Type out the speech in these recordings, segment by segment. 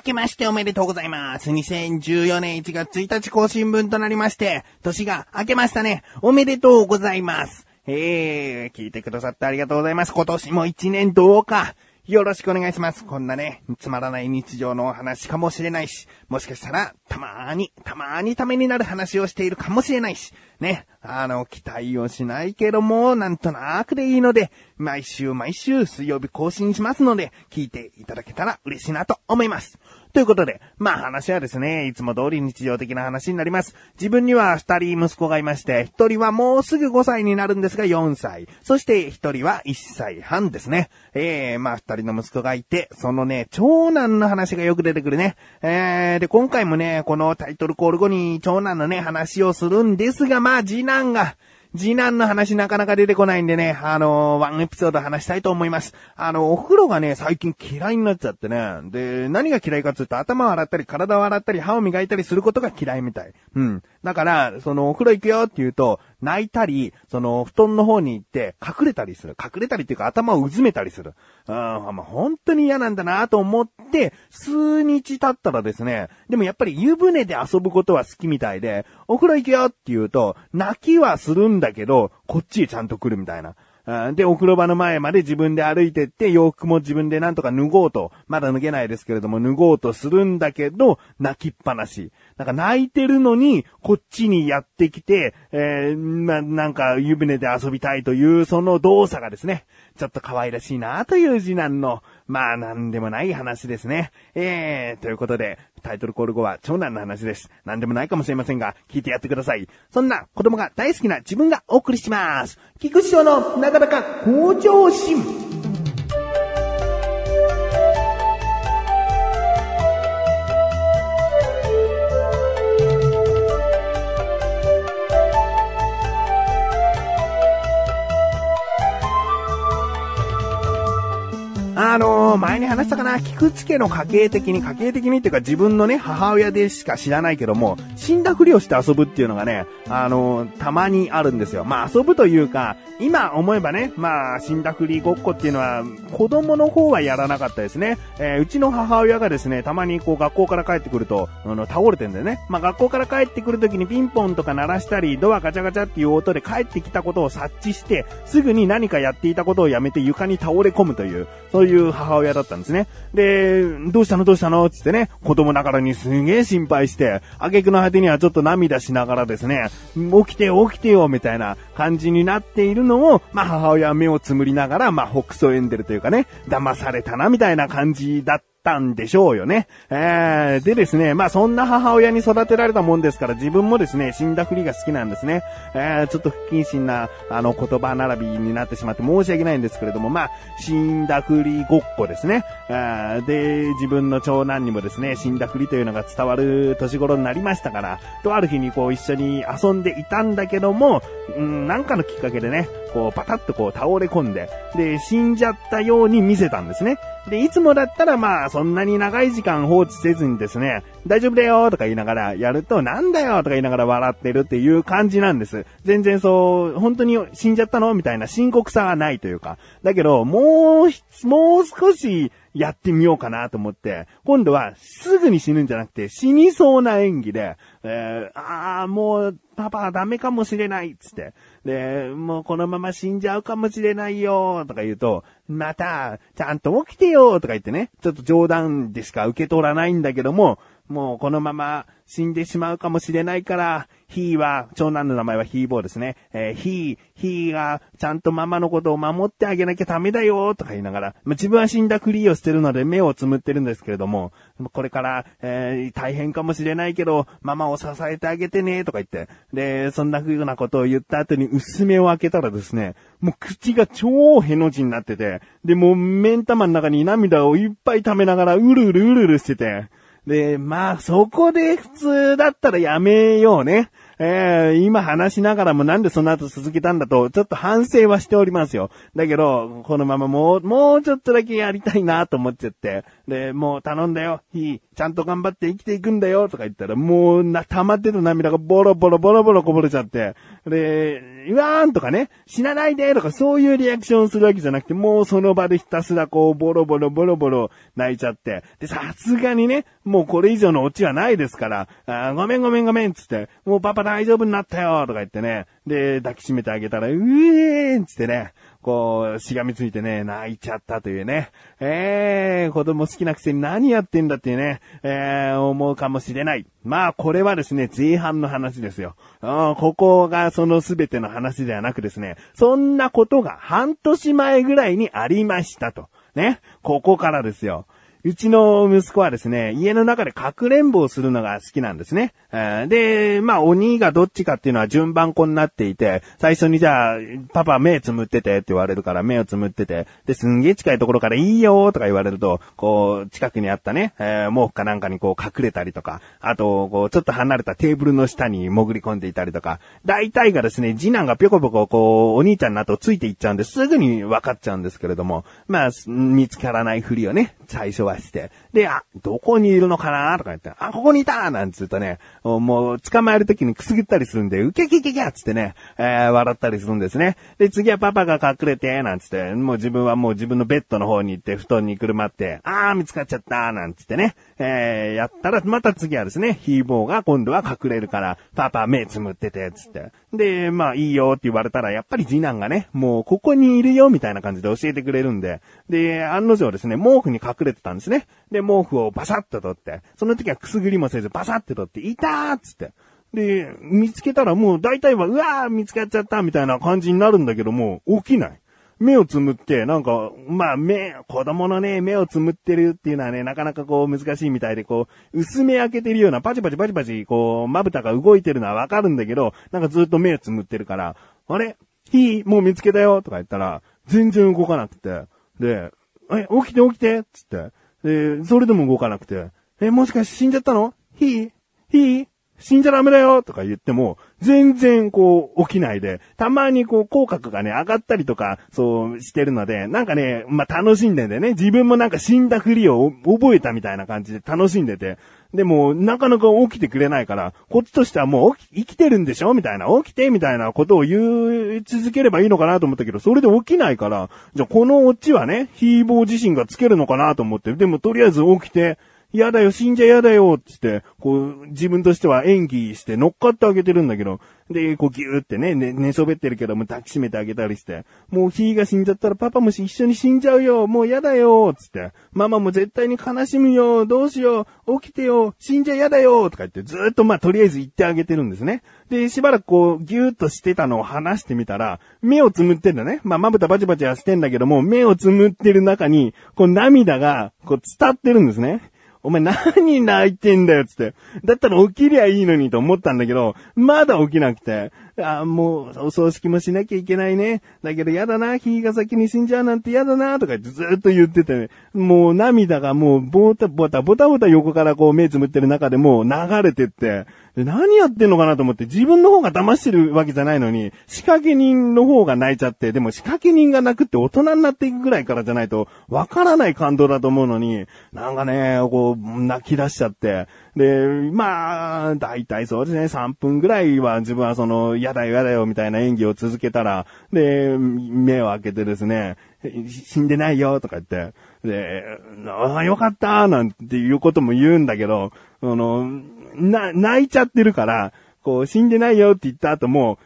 明けましておめでとうございます。2014年1月1日更新分となりまして、年が明けましたね。おめでとうございます。えー、聞いてくださってありがとうございます。今年も1年どうか、よろしくお願いします。こんなね、つまらない日常のお話かもしれないし、もしかしたら、たまーに、たまーにためになる話をしているかもしれないし、ね、あの、期待をしないけども、なんとなくでいいので、毎週毎週水曜日更新しますので、聞いていただけたら嬉しいなと思います。ということで、まあ話はですね、いつも通り日常的な話になります。自分には二人息子がいまして、一人はもうすぐ5歳になるんですが4歳。そして一人は1歳半ですね。えー、まあ二人の息子がいて、そのね、長男の話がよく出てくるね。えー、で、今回もね、このタイトルコール後に長男のね、話をするんですが、まあ次男が、次男の話なかなか出てこないんでね、あのーワンエピソード話したいと思います。あの、お風呂がね、最近嫌いになっちゃってね。で、何が嫌いかって言うと、頭を洗ったり、体を洗ったり、歯を磨いたりすることが嫌いみたい。うん。だから、その、お風呂行くよって言うと、泣いたり、その、布団の方に行って、隠れたりする。隠れたりっていうか、頭をうずめたりする。うん、まあ、本当に嫌なんだなと思って、数日経ったらですね、でもやっぱり湯船で遊ぶことは好きみたいで、お風呂行くよって言うと、泣きはするんだけど、こっちへちゃんと来るみたいな。で、お風呂場の前まで自分で歩いてって、洋服も自分でなんとか脱ごうと、まだ脱げないですけれども、脱ごうとするんだけど、泣きっぱなし。なんか泣いてるのに、こっちにやってきて、えー、な、なんか湯船で遊びたいという、その動作がですね、ちょっと可愛らしいなという次男の、まあなんでもない話ですね。えー、ということで、タイトルコール後は長男の話です。何でもないかもしれませんが、聞いてやってください。そんな子供が大好きな自分がお送りします。菊池賞のなかなか向上心。あのー、前に話したかな、菊池家の家系的に、家系的にっていうか自分のね、母親でしか知らないけども、死んだふりをして遊ぶっていうのがね、あのー、たまにあるんですよ。まあ遊ぶというか、今思えばね、まあ死んだふりごっこっていうのは、子供の方はやらなかったですね。えーうちの母親がですね、たまにこう学校から帰ってくると、あの、倒れてんだよね。まあ学校から帰ってくるときにピンポンとか鳴らしたり、ドアガチャガチャっていう音で帰ってきたことを察知して、すぐに何かやっていたことをやめて床に倒れ込むという、そういう母親だったんですね。で、どうしたの？どうしたの？つってね、子供ながらにすげえ心配して、挙句の果てにはちょっと涙しながらですね、起きてよ起きてよみたいな感じになっているのを、まあ母親は目をつむりながら、まあ北総エンデルというかね、騙されたなみたいな感じだったんでしょうよね。えー、でですね、まあそんな母親に育てられたもんですから自分もですね、死んだふりが好きなんですね。えー、ちょっと不謹慎な、あの言葉並びになってしまって申し訳ないんですけれども、まあ、死んだふりごっこですね。あーで、自分の長男にもですね、死んだふりというのが伝わる年頃になりましたから、とある日にこう一緒に遊んでいたんだけども、うん、なんかのきっかけでね、こうパタッとこう倒れ込んで、で、死んじゃったように見せたんですね。で、いつもだったらまあ、そんなに長い時間放置せずにですね、大丈夫だよとか言いながらやると、なんだよとか言いながら笑ってるっていう感じなんです。全然そう、本当に死んじゃったのみたいな深刻さはないというか。だけど、もう、もう少しやってみようかなと思って、今度はすぐに死ぬんじゃなくて死にそうな演技で、えー、ああ、もう、パパダメかもしれないっつって。で、もうこのまま死んじゃうかもしれないよとか言うと、また、ちゃんと起きてよとか言ってね、ちょっと冗談でしか受け取らないんだけども、もうこのまま死んでしまうかもしれないから、ヒーは、長男の名前はヒーボーですね。えー、ヒー、ヒーがちゃんとママのことを守ってあげなきゃダメだよとか言いながら、まあ、自分は死んだふりをしてるので目をつむってるんですけれども、これから、えー大変かもしれないけど、ママを支えてあげてねとか言って、で、そんな風なことを言った後に薄目を開けたらですね、もう口が超への字になってて、で、もう目ん玉の中に涙をいっぱい溜めながらうるうるうるうるしてて、で、まあ、そこで普通だったらやめようね。えー、今話しながらもなんでその後続けたんだと、ちょっと反省はしておりますよ。だけど、このままもう、もうちょっとだけやりたいなと思っちゃって。で、もう頼んだよ。いい。ちゃんと頑張って生きていくんだよ。とか言ったら、もうな、溜まってた涙がボロボロボロボロこぼれちゃって。で、うわーんとかね、死なないでとかそういうリアクションするわけじゃなくて、もうその場でひたすらこう、ボロボロボロボロ泣いちゃって、で、さすがにね、もうこれ以上のオチはないですから、あごめんごめんごめんつって、もうパパ大丈夫になったよとか言ってね、で、抱きしめてあげたら、うえーんつってね、こう、しがみついてね、泣いちゃったというね。えー、子供好きなくせに何やってんだっていうね、えー、思うかもしれない。まあ、これはですね、前半の話ですよ。ここがその全ての話ではなくですね、そんなことが半年前ぐらいにありましたと。ね。ここからですよ。うちの息子はですね、家の中でかくれんぼをするのが好きなんですね。で、まあ、鬼がどっちかっていうのは順番こになっていて、最初にじゃあ、パパ目つむっててって言われるから目をつむってて、で、すんげえ近いところからいいよとか言われると、こう、近くにあったね、えー、毛布かなんかにこう隠れたりとか、あと、こう、ちょっと離れたテーブルの下に潜り込んでいたりとか、大体がですね、次男がぴょこぴょここう、お兄ちゃんの後ついていっちゃうんですぐに分かっちゃうんですけれども、まあ、見つからないふりをね、最初はして、で、あ、どこにいるのかなとか言って、あ、ここにいたなんつうとね、もう捕まえるときにくすぐったりするんで、ウケケケケつってね、えー、笑ったりするんですね。で、次はパパが隠れて、なんつって、もう自分はもう自分のベッドの方に行って、布団にくるまって、あー見つかっちゃった、なんつってね、えー、やったら、また次はですね、ヒーボーが今度は隠れるから、パパ目つむってて、つって。で、まあいいよって言われたら、やっぱり次男がね、もうここにいるよみたいな感じで教えてくれるんで、で、案の定ですね、毛布に隠れてたんですね。で、毛布をバサッと取って、その時はくすぐりもせずバサッと取って、いたーっつって。で、見つけたらもう大体は、うわー見つかっちゃったみたいな感じになるんだけども、起きない。目をつむって、なんか、まあ目、子供のね、目をつむってるっていうのはね、なかなかこう難しいみたいで、こう、薄め開けてるような、パチパチパチパチ、こう、まぶたが動いてるのはわかるんだけど、なんかずっと目をつむってるから、あれ？ひー、もう見つけたよ！とか言ったら、全然動かなくて、で、え、起きて起きて！つって、で、それでも動かなくて、え、もしかして死んじゃったの？ひーひー。死んじゃダメだよとか言っても、全然こう起きないで、たまにこう口角がね、上がったりとか、そうしてるので、なんかね、まあ、楽しんでんでね、自分もなんか死んだふりを覚えたみたいな感じで楽しんでて、でも、なかなか起きてくれないから、こっちとしてはもう生きてるんでしょみたいな、起きてみたいなことを言い続ければいいのかなと思ったけど、それで起きないから、じゃあこのオチはね、ヒーボー自身がつけるのかなと思って、でもとりあえず起きて、嫌だよ、死んじゃ嫌だよ、つって、こう、自分としては演技して乗っかってあげてるんだけど、で、こうギューってね、ね、寝そべってるけども抱きしめてあげたりして、もうヒーが死んじゃったらパパも一緒に死んじゃうよ、もう嫌だよ、つって、ママも絶対に悲しむよ、どうしよう、起きてよ、死んじゃ嫌だよ、とか言ってずっとまあとりあえず言ってあげてるんですね。で、しばらくこう、ギューッとしてたのを話してみたら、目をつむってんだね。まあ、まぶたバチバチはしてんだけども、目をつむってる中に、こう涙が、こう伝ってるんですね。お前何泣いてんだよ、つって。だったら起きりゃいいのにと思ったんだけど、まだ起きなくて。ああもう、お葬式もしなきゃいけないね。だけど嫌だな、日が先に死んじゃうなんて嫌だな、とかずっと言ってて、ね、もう涙がもう、ボタボタ、ボタボタ横からこう目つむってる中でもう流れてって、で何やってんのかなと思って、自分の方が騙してるわけじゃないのに、仕掛け人の方が泣いちゃって、でも仕掛け人が泣くって大人になっていくぐらいからじゃないと、わからない感動だと思うのに、なんかね、こう、泣き出しちゃって、で、まあ、だいたいそうですね、3分ぐらいは自分はその、やだよやだよみたいな演技を続けたら、で、目を開けてですね、死んでないよとか言って、で、ああ、よかったなんていうことも言うんだけど、あの、な、泣いちゃってるから、こう、死んでないよって言った後も、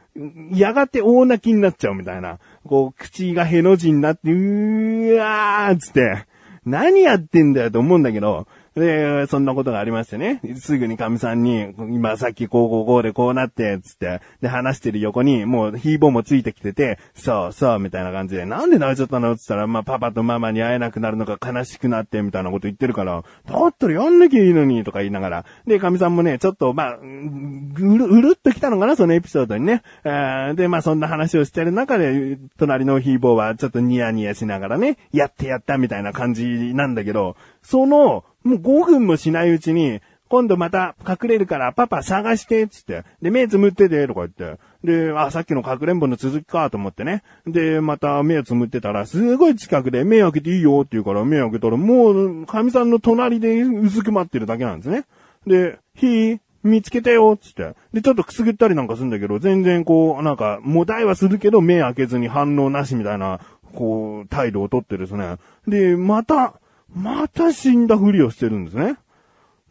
やがて大泣きになっちゃうみたいな。こう、口がへの字になって、うーわーつって、何やってんだよと思うんだけど、で、そんなことがありましてね。すぐに神さんに、今さっきこうこうこうでこうなって、つって、で話してる横に、もうヒーボーもついてきてて、そうそう、みたいな感じで、なんで泣いちゃったの？つったら、まあパパとママに会えなくなるのが悲しくなって、みたいなこと言ってるから、だったらやんなきゃいいのに、とか言いながら。で、神さんもね、ちょっと、まあ、うる、うるっと来たのかな、そのエピソードにね。で、まあそんな話をしてる中で、隣のヒーボーはちょっとニヤニヤしながらね、やってやったみたいな感じなんだけど、その、もう5分もしないうちに、今度また隠れるからパパ探して、つって。で、目つむってて、とか言って。で、あ、さっきの隠れんぼの続きかと思ってね。で、また目をつむってたら、すごい近くで目開けていいよって言うから目開けたら、もう、神さんの隣でうずくまってるだけなんですね。で、ひ見つけたよ、つって。で、ちょっとくすぐったりなんかするんだけど、全然こう、なんか、もだいはするけど、目開けずに反応なしみたいな、こう、態度をとってですね。で、また、また死んだふりをしてるんですね。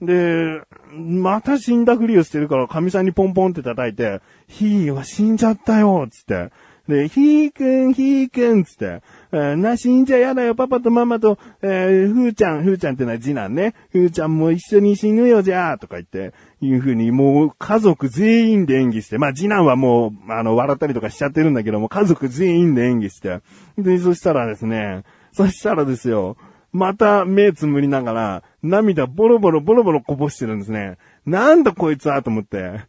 で、また死んだふりをしてるから、神さんにポンポンって叩いて、ひーは死んじゃったよ、つって。で、ひーくん、ひーくん、つって、えー、な、死んじゃやだよ、パパとママと、えー、ふーちゃん、ふーちゃんってのは次男ね。ふーちゃんも一緒に死ぬよ、じゃあ、とか言って、いうふうに、もう、家族全員で演技して、まあ、次男はもう、あの、笑ったりとかしちゃってるんだけども、家族全員で演技して、で、そしたらですね、そしたらですよ、また目つむりながら、涙ボロボロボロボロこぼしてるんですね。なんだこいつはと思って。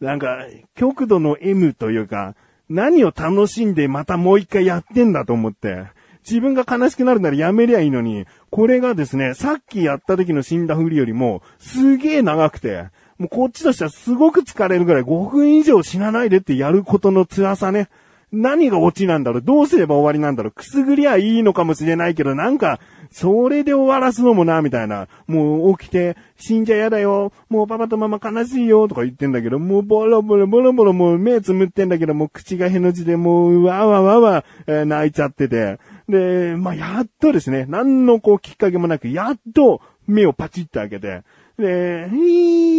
なんか、極度の M というか、何を楽しんでまたもう一回やってんだと思って。自分が悲しくなるならやめりゃいいのに、これがですね、さっきやった時の死んだふりよりも、すげえ長くて、もうこっちとしてはすごく疲れるぐらい5分以上死なないでってやることの辛さね。何がオチなんだろう？どうすれば終わりなんだろう？くすぐりゃいいのかもしれないけど、なんか、それで終わらすのもな、みたいな。もう起きて、死んじゃ嫌だよ。もうパパとママ悲しいよ、とか言ってんだけど、もうボロボロボロボロもう目つむってんだけど、もう口がへの字でもうわわわわ、えー、泣いちゃってて。で、まあ、やっとですね、何のこうきっかけもなく、やっと目をパチッと開けて、で、ひ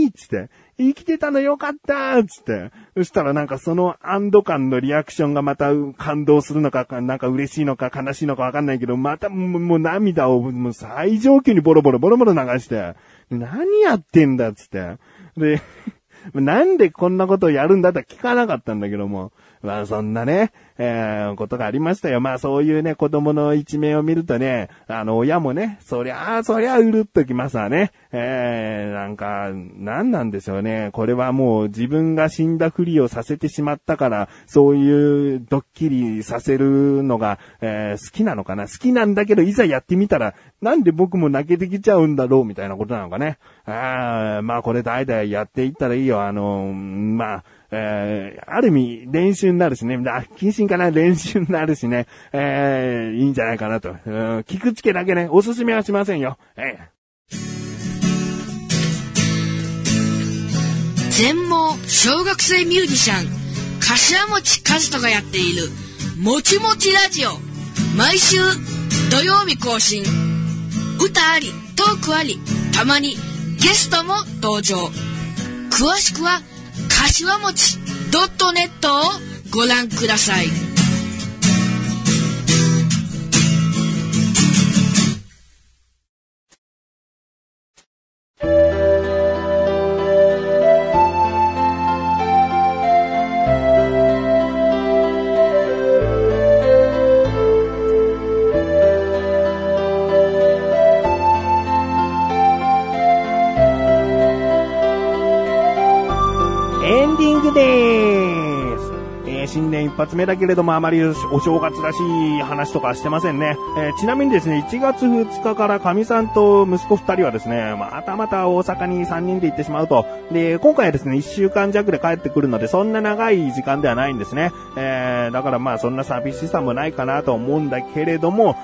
ーっつって、生きてたのよかったつって。そしたらなんかその安堵感のリアクションがまた感動するのか、なんか嬉しいのか悲しいのかわかんないけど、またもう涙をもう最上級にボロボロボロボロ流して、何やってんだつって。で、なんでこんなことをやるんだって聞かなかったんだけども、まあそんなね、えー、ことがありましたよ。まあそういうね、子供の一面を見るとね、あの、親もね、そりゃあ、そりゃあうるっときますわね。えー、なんか、なんなんでしょうね。これはもう自分が死んだふりをさせてしまったから、そういうドッキリさせるのが、えー、好きなのかな。好きなんだけど、いざやってみたら、なんで僕も泣けてきちゃうんだろう、みたいなことなのかね。あまあこれ代々やっていったらいいよ。あの、まあ、えー、ある意味練習になるしね、謹慎かな？練習になるしね、えー、いいんじゃないかなと。うん、聞くつけだけね、おすすめはしませんよ。えー全盲小学生ミュージシャン柏餅和人がやっているもちもちラジオ。毎週土曜日更新。歌ありトークありたまにゲストも登場。詳しくは「柏餅 .net をご覧ください。発目だけれどもあまりお正月らしい話とかしてませんね。えー、ちなみにですね、1月2日から神さんと息子2人はですね、またまた大阪に3人で行ってしまうと。で、今回はですね、1週間弱で帰ってくるので、そんな長い時間ではないんですね。えー、だからまあそんな寂しさもないかなと思うんだけれども、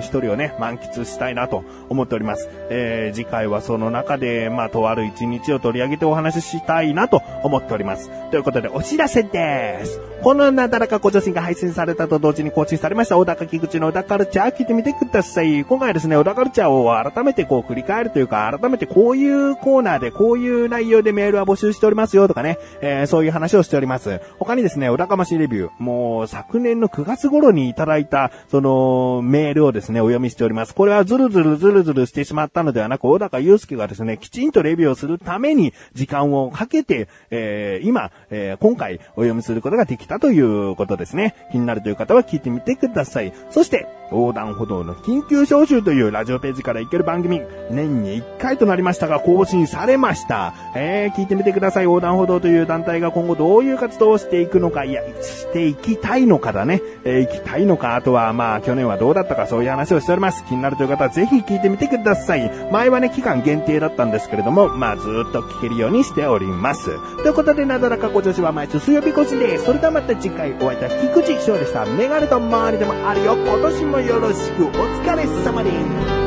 一人をね、満喫したいなと思っております。えー、次回はその中で、まあとある一日を取り上げてお話ししたいなと思っております。ということで、お知らせです。このなだらかご女子が配信されたと同時に更新されました、小高菊池の小田カルチャー聞いてみてください。今回ですね、小田カルチャーを改めてこう振り返るというか、改めてこういうコーナーでこういう内容でメールは募集しておりますよとかね、えー、そういう話をしております。他にですね、小高ましレビュー、もう昨年の9月頃にいただいた、その、メールをですね、お読みしております。これはズルズルズルズルしてしまったのではなく、小高祐介がですね、きちんとレビューをするために時間をかけて、えー、今、えー、今回お読みすることができたといういうことですね。気になるという方は聞いてみてください。そして、横断歩道の緊急招集というラジオページから行ける番組、年に1回となりましたが更新されました。えー、聞いてみてください。横断歩道という団体が今後どういう活動をしていくのか、いや、していきたいのかだね。えー、行きたいのか、あとはまあ、去年はどうだったかそういう話をしております。気になるという方はぜひ聞いてみてください。前はね、期間限定だったんですけれども、まあ、ずっと聞けるようにしております。ということで、なだらかご女子は毎週水曜日更新です。それではまた次回お会いいた菊池翔でした。メガネと周りでもあるよ。今年もよろしくお疲れ様です。